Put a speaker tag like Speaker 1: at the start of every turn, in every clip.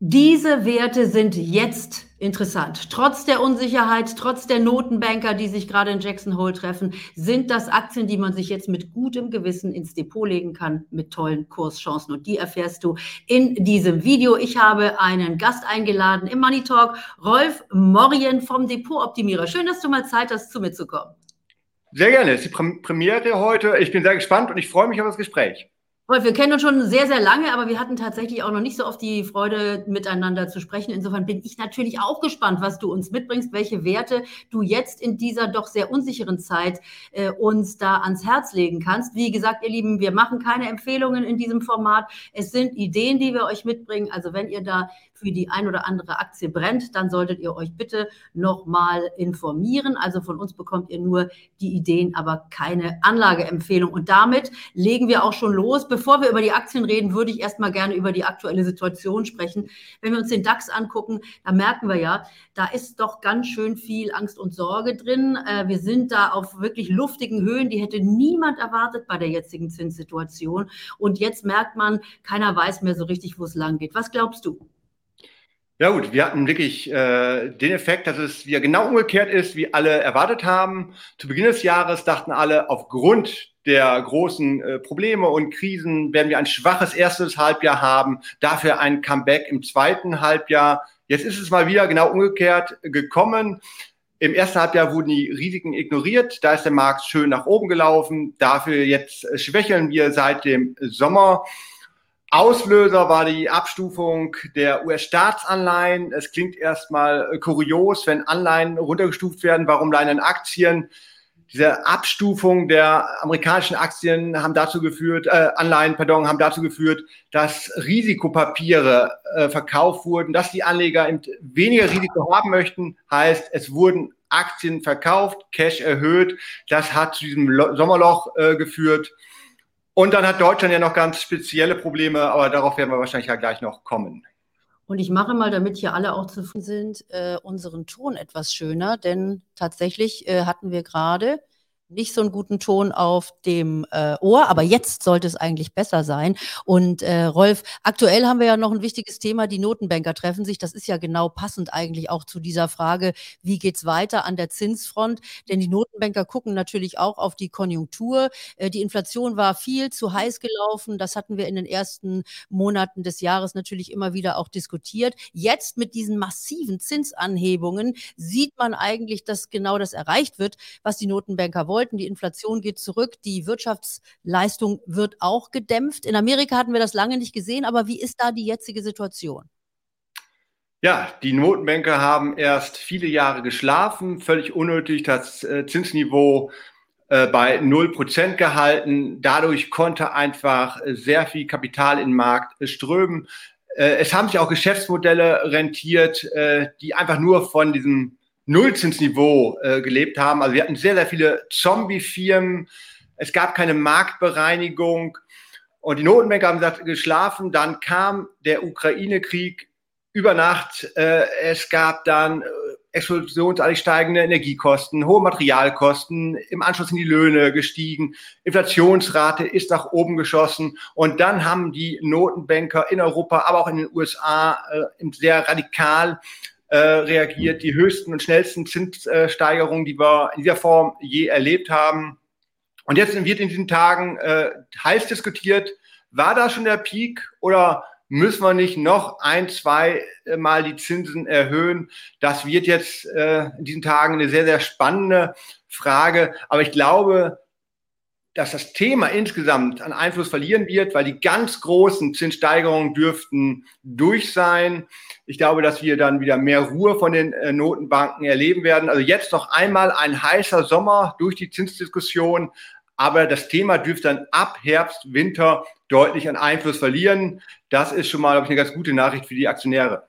Speaker 1: Diese Werte sind jetzt interessant. Trotz der Unsicherheit, trotz der Notenbanker, die sich gerade in Jackson Hole treffen, sind das Aktien, die man sich jetzt mit gutem Gewissen ins Depot legen kann, mit tollen Kurschancen. Und die erfährst du in diesem Video. Ich habe einen Gast eingeladen im Money Talk, Rolf Morien vom Depot-Optimierer. Schön, dass du mal Zeit hast, zu mir zu kommen.
Speaker 2: Sehr gerne. Es ist die Premiere heute. Ich bin sehr gespannt und ich freue mich auf das Gespräch.
Speaker 1: Wir kennen uns schon sehr, sehr lange, aber wir hatten tatsächlich auch noch nicht so oft die Freude, miteinander zu sprechen. Insofern bin ich natürlich auch gespannt, was du uns mitbringst, welche Werte du jetzt in dieser doch sehr unsicheren Zeit äh, uns da ans Herz legen kannst. Wie gesagt, ihr Lieben, wir machen keine Empfehlungen in diesem Format. Es sind Ideen, die wir euch mitbringen. Also wenn ihr da für die ein oder andere Aktie brennt, dann solltet ihr euch bitte nochmal informieren. Also von uns bekommt ihr nur die Ideen, aber keine Anlageempfehlung. Und damit legen wir auch schon los. Bevor wir über die Aktien reden, würde ich erstmal gerne über die aktuelle Situation sprechen. Wenn wir uns den DAX angucken, da merken wir ja, da ist doch ganz schön viel Angst und Sorge drin. Äh, wir sind da auf wirklich luftigen Höhen, die hätte niemand erwartet bei der jetzigen Zinssituation. Und jetzt merkt man, keiner weiß mehr so richtig, wo es lang geht. Was glaubst du?
Speaker 2: Ja gut, wir hatten wirklich äh, den Effekt, dass es wieder genau umgekehrt ist, wie alle erwartet haben. Zu Beginn des Jahres dachten alle, aufgrund der großen äh, Probleme und Krisen werden wir ein schwaches erstes Halbjahr haben, dafür ein Comeback im zweiten Halbjahr. Jetzt ist es mal wieder genau umgekehrt gekommen. Im ersten Halbjahr wurden die Risiken ignoriert, da ist der Markt schön nach oben gelaufen. Dafür jetzt schwächeln wir seit dem Sommer. Auslöser war die Abstufung der US-Staatsanleihen. Es klingt erstmal äh, kurios, wenn Anleihen runtergestuft werden. Warum leihen Aktien? Diese Abstufung der amerikanischen Aktien haben dazu geführt, äh, Anleihen, pardon, haben dazu geführt, dass Risikopapiere äh, verkauft wurden, dass die Anleger weniger Risiko haben möchten. Heißt, es wurden Aktien verkauft, Cash erhöht. Das hat zu diesem Sommerloch äh, geführt. Und dann hat Deutschland ja noch ganz spezielle Probleme, aber darauf werden wir wahrscheinlich ja gleich noch kommen.
Speaker 1: Und ich mache mal, damit hier alle auch zufrieden sind, äh, unseren Ton etwas schöner, denn tatsächlich äh, hatten wir gerade nicht so einen guten Ton auf dem äh, Ohr, aber jetzt sollte es eigentlich besser sein. Und äh, Rolf, aktuell haben wir ja noch ein wichtiges Thema, die Notenbanker treffen sich. Das ist ja genau passend eigentlich auch zu dieser Frage, wie geht's weiter an der Zinsfront? Denn die Notenbanker gucken natürlich auch auf die Konjunktur. Äh, die Inflation war viel zu heiß gelaufen. Das hatten wir in den ersten Monaten des Jahres natürlich immer wieder auch diskutiert. Jetzt mit diesen massiven Zinsanhebungen sieht man eigentlich, dass genau das erreicht wird, was die Notenbanker wollen wollten. Die Inflation geht zurück, die Wirtschaftsleistung wird auch gedämpft. In Amerika hatten wir das lange nicht gesehen, aber wie ist da die jetzige Situation?
Speaker 2: Ja, die Notenbanker haben erst viele Jahre geschlafen, völlig unnötig das äh, Zinsniveau äh, bei 0% gehalten. Dadurch konnte einfach sehr viel Kapital in den Markt strömen. Äh, es haben sich auch Geschäftsmodelle rentiert, die einfach nur von diesem Nullzinsniveau äh, gelebt haben. Also wir hatten sehr, sehr viele Zombie-Firmen. Es gab keine Marktbereinigung. Und die Notenbanker haben gesagt, geschlafen. Dann kam der Ukraine-Krieg über Nacht. Äh, es gab dann äh, explosionsartig steigende Energiekosten, hohe Materialkosten. Im Anschluss sind die Löhne gestiegen. Inflationsrate ist nach oben geschossen. Und dann haben die Notenbanker in Europa, aber auch in den USA äh, sehr radikal äh, reagiert, die höchsten und schnellsten Zinssteigerungen, die wir in dieser Form je erlebt haben. Und jetzt wird in diesen Tagen äh, heiß diskutiert, war da schon der Peak oder müssen wir nicht noch ein, zwei Mal die Zinsen erhöhen? Das wird jetzt äh, in diesen Tagen eine sehr, sehr spannende Frage. Aber ich glaube, dass das Thema insgesamt an Einfluss verlieren wird, weil die ganz großen Zinssteigerungen dürften durch sein. Ich glaube, dass wir dann wieder mehr Ruhe von den äh, Notenbanken erleben werden. Also jetzt noch einmal ein heißer Sommer durch die Zinsdiskussion. Aber das Thema dürfte dann ab Herbst, Winter deutlich an Einfluss verlieren. Das ist schon mal, glaube ich, eine ganz gute Nachricht für die Aktionäre.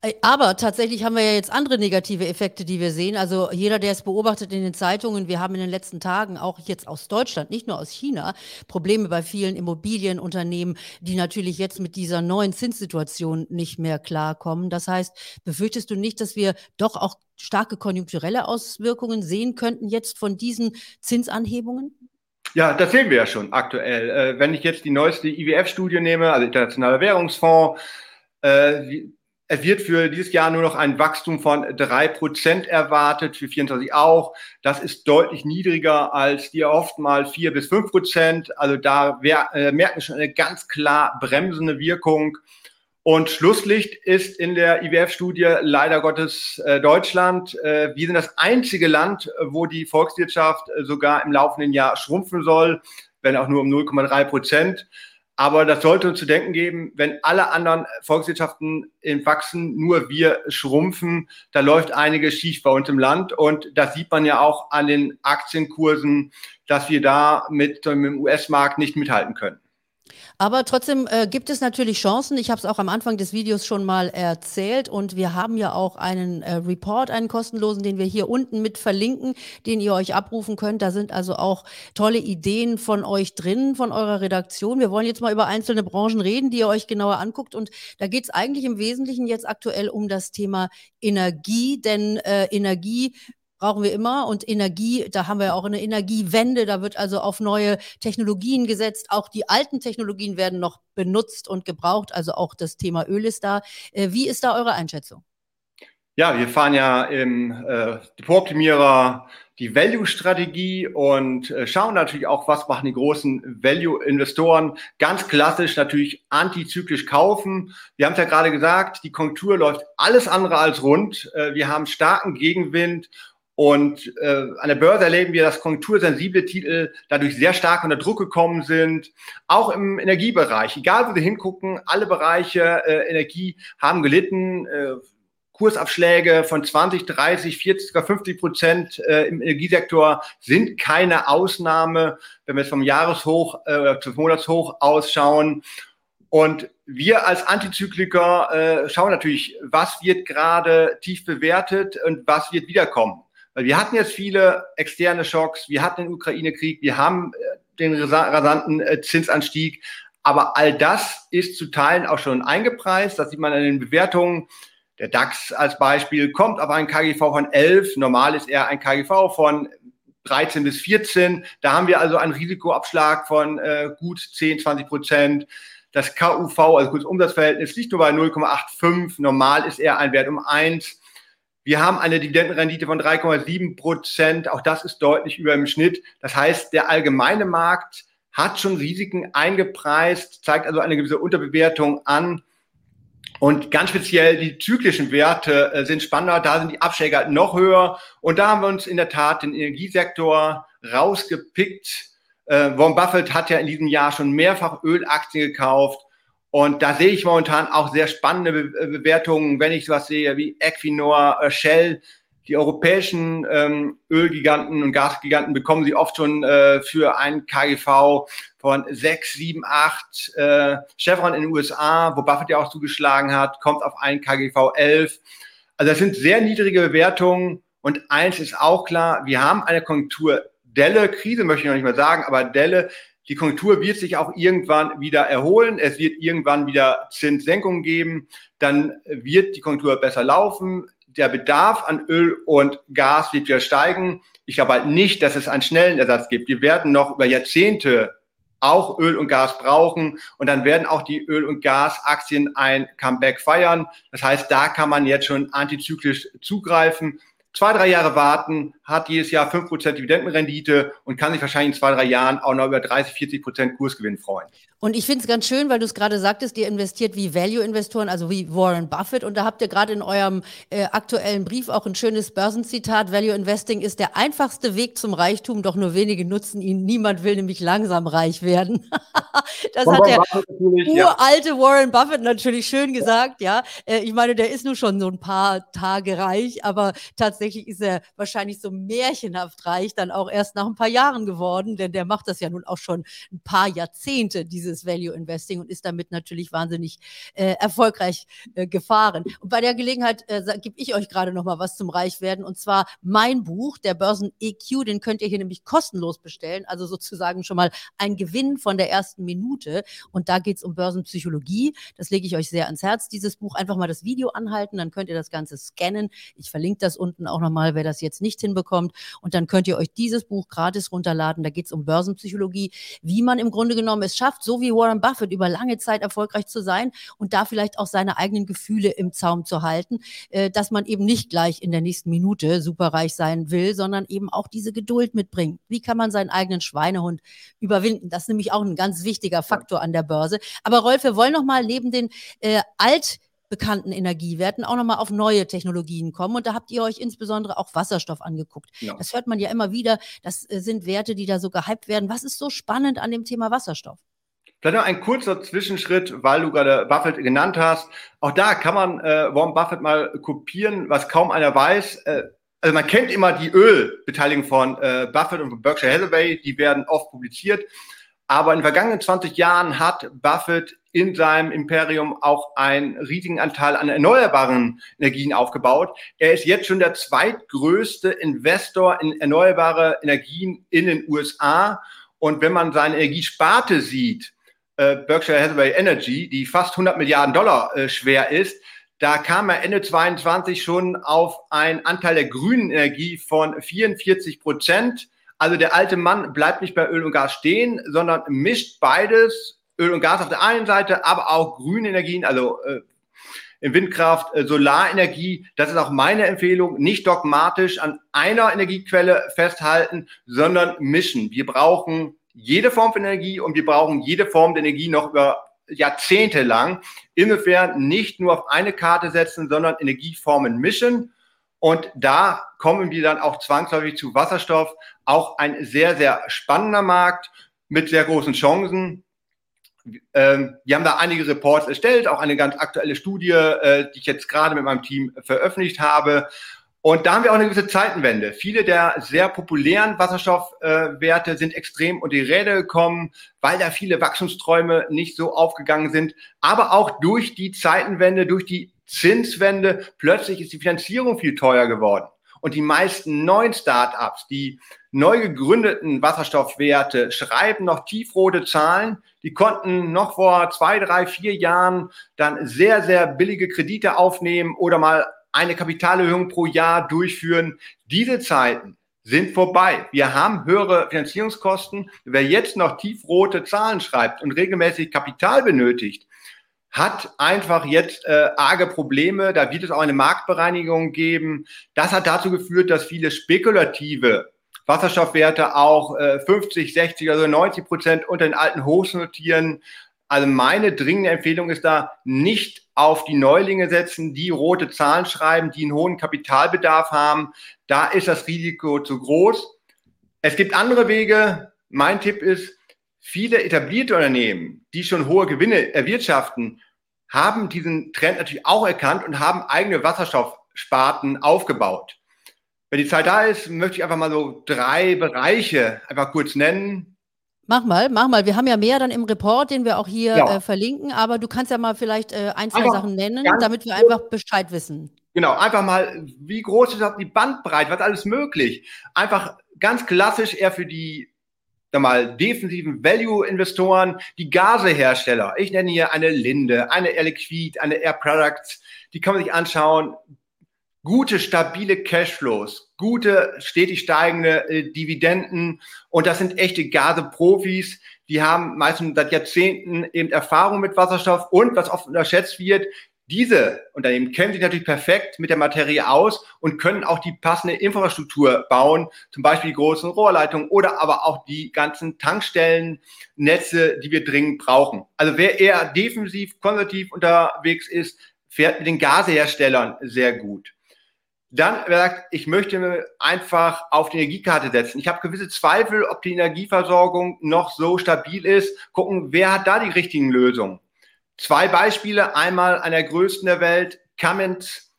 Speaker 1: Äh, aber tatsächlich haben wir ja jetzt andere negative Effekte, die wir sehen. Also jeder, der es beobachtet in den Zeitungen, wir haben in den letzten Tagen auch jetzt aus Deutschland, nicht nur aus China, Probleme bei vielen Immobilienunternehmen, die natürlich jetzt mit dieser neuen Zinssituation nicht mehr klarkommen. Das heißt, befürchtest du nicht, dass wir doch auch starke konjunkturelle Auswirkungen sehen könnten jetzt von diesen Zinsanhebungen?
Speaker 2: Ja, das sehen wir ja schon aktuell. Äh, wenn ich jetzt die neueste IWF-Studie nehme, also Internationaler Währungsfonds, äh, es wird für dieses Jahr nur noch ein Wachstum von drei Prozent erwartet, für 24 auch. Das ist deutlich niedriger als die oft mal vier bis fünf Prozent. Also da wär, äh, merken wir schon eine ganz klar bremsende Wirkung. Und Schlusslicht ist in der IWF-Studie leider Gottes äh, Deutschland. Äh, wir sind das einzige Land, wo die Volkswirtschaft äh, sogar im laufenden Jahr schrumpfen soll, wenn auch nur um 0,3 Prozent. Aber das sollte uns zu denken geben, wenn alle anderen Volkswirtschaften wachsen, nur wir schrumpfen, da läuft einiges schief bei uns im Land. Und das sieht man ja auch an den Aktienkursen, dass wir da mit dem US-Markt nicht mithalten können.
Speaker 1: Aber trotzdem äh, gibt es natürlich Chancen. Ich habe es auch am Anfang des Videos schon mal erzählt und wir haben ja auch einen äh, Report, einen kostenlosen, den wir hier unten mit verlinken, den ihr euch abrufen könnt. Da sind also auch tolle Ideen von euch drin, von eurer Redaktion. Wir wollen jetzt mal über einzelne Branchen reden, die ihr euch genauer anguckt. Und da geht es eigentlich im Wesentlichen jetzt aktuell um das Thema Energie, denn äh, Energie brauchen wir immer. Und Energie, da haben wir auch eine Energiewende. Da wird also auf neue Technologien gesetzt. Auch die alten Technologien werden noch benutzt und gebraucht. Also auch das Thema Öl ist da. Äh, wie ist da eure Einschätzung?
Speaker 2: Ja, wir fahren ja im äh, Depot-Optimierer die Value-Strategie und äh, schauen natürlich auch, was machen die großen Value-Investoren. Ganz klassisch natürlich antizyklisch kaufen. Wir haben es ja gerade gesagt, die Konjunktur läuft alles andere als rund. Äh, wir haben starken Gegenwind und äh, an der Börse erleben wir, dass konjunktursensible Titel dadurch sehr stark unter Druck gekommen sind. Auch im Energiebereich, egal wo wir hingucken, alle Bereiche äh, Energie haben gelitten. Äh, Kursabschläge von 20, 30, 40, sogar 50 Prozent äh, im Energiesektor sind keine Ausnahme, wenn wir jetzt vom Jahreshoch äh, zum Monatshoch ausschauen. Und wir als Antizykliker äh, schauen natürlich, was wird gerade tief bewertet und was wird wiederkommen. Weil wir hatten jetzt viele externe Schocks, wir hatten den Ukraine-Krieg, wir haben äh, den rasanten äh, Zinsanstieg, aber all das ist zu Teilen auch schon eingepreist. Das sieht man an den Bewertungen. Der DAX als Beispiel kommt auf einen KGV von 11. Normal ist er ein KGV von 13 bis 14. Da haben wir also einen Risikoabschlag von äh, gut 10, 20 Prozent. Das KUV, also Kursumsatzverhältnis, liegt nur bei 0,85. Normal ist er ein Wert um 1. Wir haben eine Dividendenrendite von 3,7 Prozent. Auch das ist deutlich über dem Schnitt. Das heißt, der allgemeine Markt hat schon Risiken eingepreist, zeigt also eine gewisse Unterbewertung an. Und ganz speziell die zyklischen Werte äh, sind spannender. Da sind die Abschläge halt noch höher. Und da haben wir uns in der Tat den Energiesektor rausgepickt. Äh, Warren Buffett hat ja in diesem Jahr schon mehrfach Ölaktien gekauft. Und da sehe ich momentan auch sehr spannende Be äh, Bewertungen, wenn ich sowas sehe wie Equinor, äh, Shell. Die europäischen ähm, Ölgiganten und Gasgiganten bekommen sie oft schon äh, für ein KGV von 6, 7, 8. Äh, Chevron in den USA, wo Buffett ja auch zugeschlagen hat, kommt auf ein KGV 11. Also das sind sehr niedrige Bewertungen. Und eins ist auch klar, wir haben eine Konjunkturdelle, Krise möchte ich noch nicht mal sagen, aber Delle, die Konjunktur wird sich auch irgendwann wieder erholen. Es wird irgendwann wieder Zinssenkungen geben. Dann wird die Konjunktur besser laufen. Der Bedarf an Öl und Gas wird wieder steigen. Ich glaube halt nicht, dass es einen schnellen Ersatz gibt. Wir werden noch über Jahrzehnte auch Öl und Gas brauchen. Und dann werden auch die Öl- und Gasaktien ein Comeback feiern. Das heißt, da kann man jetzt schon antizyklisch zugreifen zwei, drei Jahre warten, hat jedes Jahr fünf Prozent Dividendenrendite und kann sich wahrscheinlich in zwei, drei Jahren auch noch über 30, 40 Prozent Kursgewinn freuen.
Speaker 1: Und ich finde es ganz schön, weil du es gerade sagtest, ihr investiert wie Value-Investoren, also wie Warren Buffett. Und da habt ihr gerade in eurem äh, aktuellen Brief auch ein schönes Börsenzitat. Value Investing ist der einfachste Weg zum Reichtum, doch nur wenige nutzen ihn. Niemand will nämlich langsam reich werden. das hat der uralte ja. Warren Buffett natürlich schön gesagt, ja. Äh, ich meine, der ist nur schon so ein paar Tage reich, aber tatsächlich ist er wahrscheinlich so märchenhaft reich dann auch erst nach ein paar Jahren geworden, denn der macht das ja nun auch schon ein paar Jahrzehnte, diese dieses Value Investing und ist damit natürlich wahnsinnig äh, erfolgreich äh, gefahren. Und bei der Gelegenheit äh, gebe ich euch gerade noch mal was zum Reichwerden und zwar mein Buch, der Börsen EQ, den könnt ihr hier nämlich kostenlos bestellen, also sozusagen schon mal ein Gewinn von der ersten Minute und da geht es um Börsenpsychologie. Das lege ich euch sehr ans Herz, dieses Buch. Einfach mal das Video anhalten, dann könnt ihr das Ganze scannen. Ich verlinke das unten auch nochmal, wer das jetzt nicht hinbekommt. Und dann könnt ihr euch dieses Buch gratis runterladen. Da geht es um Börsenpsychologie, wie man im Grunde genommen es schafft, so wie Warren Buffett über lange Zeit erfolgreich zu sein und da vielleicht auch seine eigenen Gefühle im Zaum zu halten, äh, dass man eben nicht gleich in der nächsten Minute superreich sein will, sondern eben auch diese Geduld mitbringt. Wie kann man seinen eigenen Schweinehund überwinden? Das ist nämlich auch ein ganz wichtiger Faktor an der Börse. Aber Rolf, wir wollen noch mal neben den äh, alt bekannten Energiewerten auch nochmal auf neue Technologien kommen. Und da habt ihr euch insbesondere auch Wasserstoff angeguckt. Ja. Das hört man ja immer wieder. Das äh, sind Werte, die da so gehypt werden. Was ist so spannend an dem Thema Wasserstoff?
Speaker 2: Vielleicht noch ein kurzer Zwischenschritt, weil du gerade Buffett genannt hast. Auch da kann man äh, Warren Buffett mal kopieren, was kaum einer weiß. Äh, also man kennt immer die Ölbeteiligung von äh, Buffett und von Berkshire Hathaway, die werden oft publiziert. Aber in den vergangenen 20 Jahren hat Buffett in seinem Imperium auch einen riesigen Anteil an erneuerbaren Energien aufgebaut. Er ist jetzt schon der zweitgrößte Investor in erneuerbare Energien in den USA. Und wenn man seine Energiesparte sieht, äh, Berkshire Hathaway Energy, die fast 100 Milliarden Dollar äh, schwer ist, da kam er Ende 22 schon auf einen Anteil der grünen Energie von 44 Prozent. Also der alte Mann bleibt nicht bei Öl und Gas stehen, sondern mischt beides, Öl und Gas auf der einen Seite, aber auch grüne Energien, also äh, Windkraft, äh, Solarenergie. Das ist auch meine Empfehlung. Nicht dogmatisch an einer Energiequelle festhalten, sondern mischen. Wir brauchen jede Form von Energie und wir brauchen jede Form der Energie noch über Jahrzehnte lang. Insofern nicht nur auf eine Karte setzen, sondern Energieformen mischen. Und da kommen wir dann auch zwangsläufig zu Wasserstoff. Auch ein sehr, sehr spannender Markt mit sehr großen Chancen. Ähm, wir haben da einige Reports erstellt, auch eine ganz aktuelle Studie, äh, die ich jetzt gerade mit meinem Team veröffentlicht habe. Und da haben wir auch eine gewisse Zeitenwende. Viele der sehr populären Wasserstoffwerte äh, sind extrem unter die Räder gekommen, weil da viele Wachstumsträume nicht so aufgegangen sind. Aber auch durch die Zeitenwende, durch die Zinswende, plötzlich ist die Finanzierung viel teuer geworden. Und die meisten neuen Startups, die neu gegründeten Wasserstoffwerte schreiben noch tiefrote Zahlen. Die konnten noch vor zwei, drei, vier Jahren dann sehr, sehr billige Kredite aufnehmen oder mal eine Kapitalerhöhung pro Jahr durchführen. Diese Zeiten sind vorbei. Wir haben höhere Finanzierungskosten. Wer jetzt noch tiefrote Zahlen schreibt und regelmäßig Kapital benötigt, hat einfach jetzt äh, arge Probleme. Da wird es auch eine Marktbereinigung geben. Das hat dazu geführt, dass viele spekulative Wasserstoffwerte auch äh, 50, 60, also 90 Prozent unter den alten Hochs notieren. Also meine dringende Empfehlung ist da, nicht auf die Neulinge setzen, die rote Zahlen schreiben, die einen hohen Kapitalbedarf haben. Da ist das Risiko zu groß. Es gibt andere Wege. Mein Tipp ist, Viele etablierte Unternehmen, die schon hohe Gewinne erwirtschaften, haben diesen Trend natürlich auch erkannt und haben eigene Wasserstoffsparten aufgebaut. Wenn die Zeit da ist, möchte ich einfach mal so drei Bereiche einfach kurz nennen.
Speaker 1: Mach mal, mach mal. Wir haben ja mehr dann im Report, den wir auch hier ja. äh, verlinken, aber du kannst ja mal vielleicht äh, ein, zwei einfach Sachen nennen, damit wir einfach Bescheid wissen.
Speaker 2: Genau, einfach mal, wie groß ist die Bandbreite, was alles möglich? Einfach ganz klassisch eher für die mal, defensiven Value-Investoren, die Gasehersteller. Ich nenne hier eine Linde, eine Air Liquid, eine Air Products. Die kann man sich anschauen. Gute, stabile Cashflows, gute, stetig steigende äh, Dividenden. Und das sind echte Gase-Profis. Die haben meistens seit Jahrzehnten eben Erfahrung mit Wasserstoff. Und was oft unterschätzt wird, diese Unternehmen kennen sich natürlich perfekt mit der Materie aus und können auch die passende Infrastruktur bauen, zum Beispiel die großen Rohrleitungen oder aber auch die ganzen Tankstellennetze, die wir dringend brauchen. Also wer eher defensiv, konservativ unterwegs ist, fährt mit den Gaseherstellern sehr gut. Dann, wer sagt, ich möchte einfach auf die Energiekarte setzen. Ich habe gewisse Zweifel, ob die Energieversorgung noch so stabil ist. Gucken, wer hat da die richtigen Lösungen? Zwei Beispiele, einmal der größten der Welt, Cummins,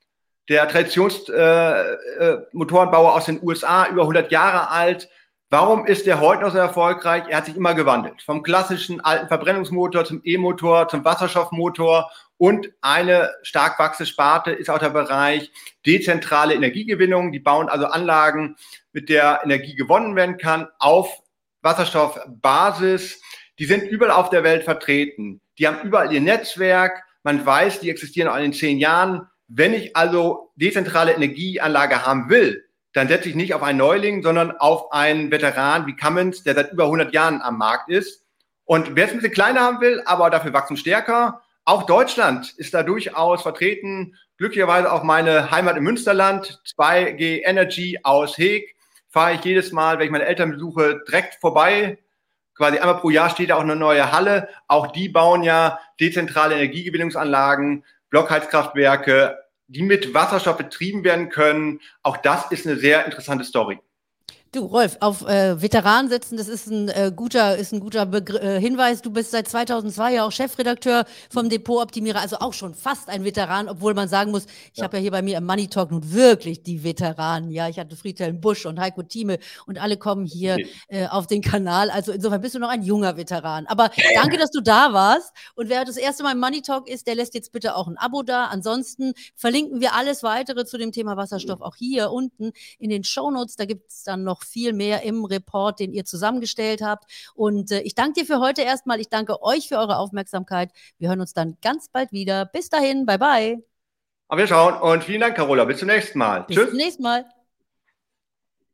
Speaker 2: der Traditionsmotorenbauer äh, äh, aus den USA, über 100 Jahre alt. Warum ist der heute noch so erfolgreich? Er hat sich immer gewandelt. Vom klassischen alten Verbrennungsmotor zum E-Motor, zum Wasserstoffmotor. Und eine stark wachsende Sparte ist auch der Bereich dezentrale Energiegewinnung. Die bauen also Anlagen, mit der Energie gewonnen werden kann, auf Wasserstoffbasis. Die sind überall auf der Welt vertreten. Die haben überall ihr Netzwerk. Man weiß, die existieren auch in zehn Jahren. Wenn ich also dezentrale Energieanlage haben will, dann setze ich nicht auf einen Neuling, sondern auf einen Veteran wie Cummins, der seit über 100 Jahren am Markt ist. Und wer es ein bisschen kleiner haben will, aber dafür wachsen stärker, auch Deutschland ist da durchaus vertreten. Glücklicherweise auch meine Heimat im Münsterland, 2G Energy aus Heeg, fahre ich jedes Mal, wenn ich meine Eltern besuche, direkt vorbei. Quasi einmal pro Jahr steht da auch eine neue Halle. Auch die bauen ja dezentrale Energiegewinnungsanlagen, Blockheizkraftwerke, die mit Wasserstoff betrieben werden können. Auch das ist eine sehr interessante Story.
Speaker 1: Du, Rolf, auf äh, Veteranen setzen, das ist ein äh, guter, ist ein guter Begr äh, Hinweis. Du bist seit 2002 ja auch Chefredakteur vom Depot Optimierer, also auch schon fast ein Veteran, obwohl man sagen muss, ich ja. habe ja hier bei mir im Money Talk nun wirklich die Veteranen. Ja, ich hatte Friedhelm Busch und Heiko Thieme und alle kommen hier okay. äh, auf den Kanal. Also insofern bist du noch ein junger Veteran. Aber danke, dass du da warst. Und wer das erste Mal im Money Talk ist, der lässt jetzt bitte auch ein Abo da. Ansonsten verlinken wir alles weitere zu dem Thema Wasserstoff auch hier unten in den Show Notes. Da gibt es dann noch noch viel mehr im Report, den ihr zusammengestellt habt. Und äh, ich danke dir für heute erstmal. Ich danke euch für eure Aufmerksamkeit. Wir hören uns dann ganz bald wieder. Bis dahin, bye bye.
Speaker 2: Aber wir schauen und vielen Dank, Carola. Bis zum nächsten Mal.
Speaker 1: Bis Tschüss. Bis zum nächsten Mal.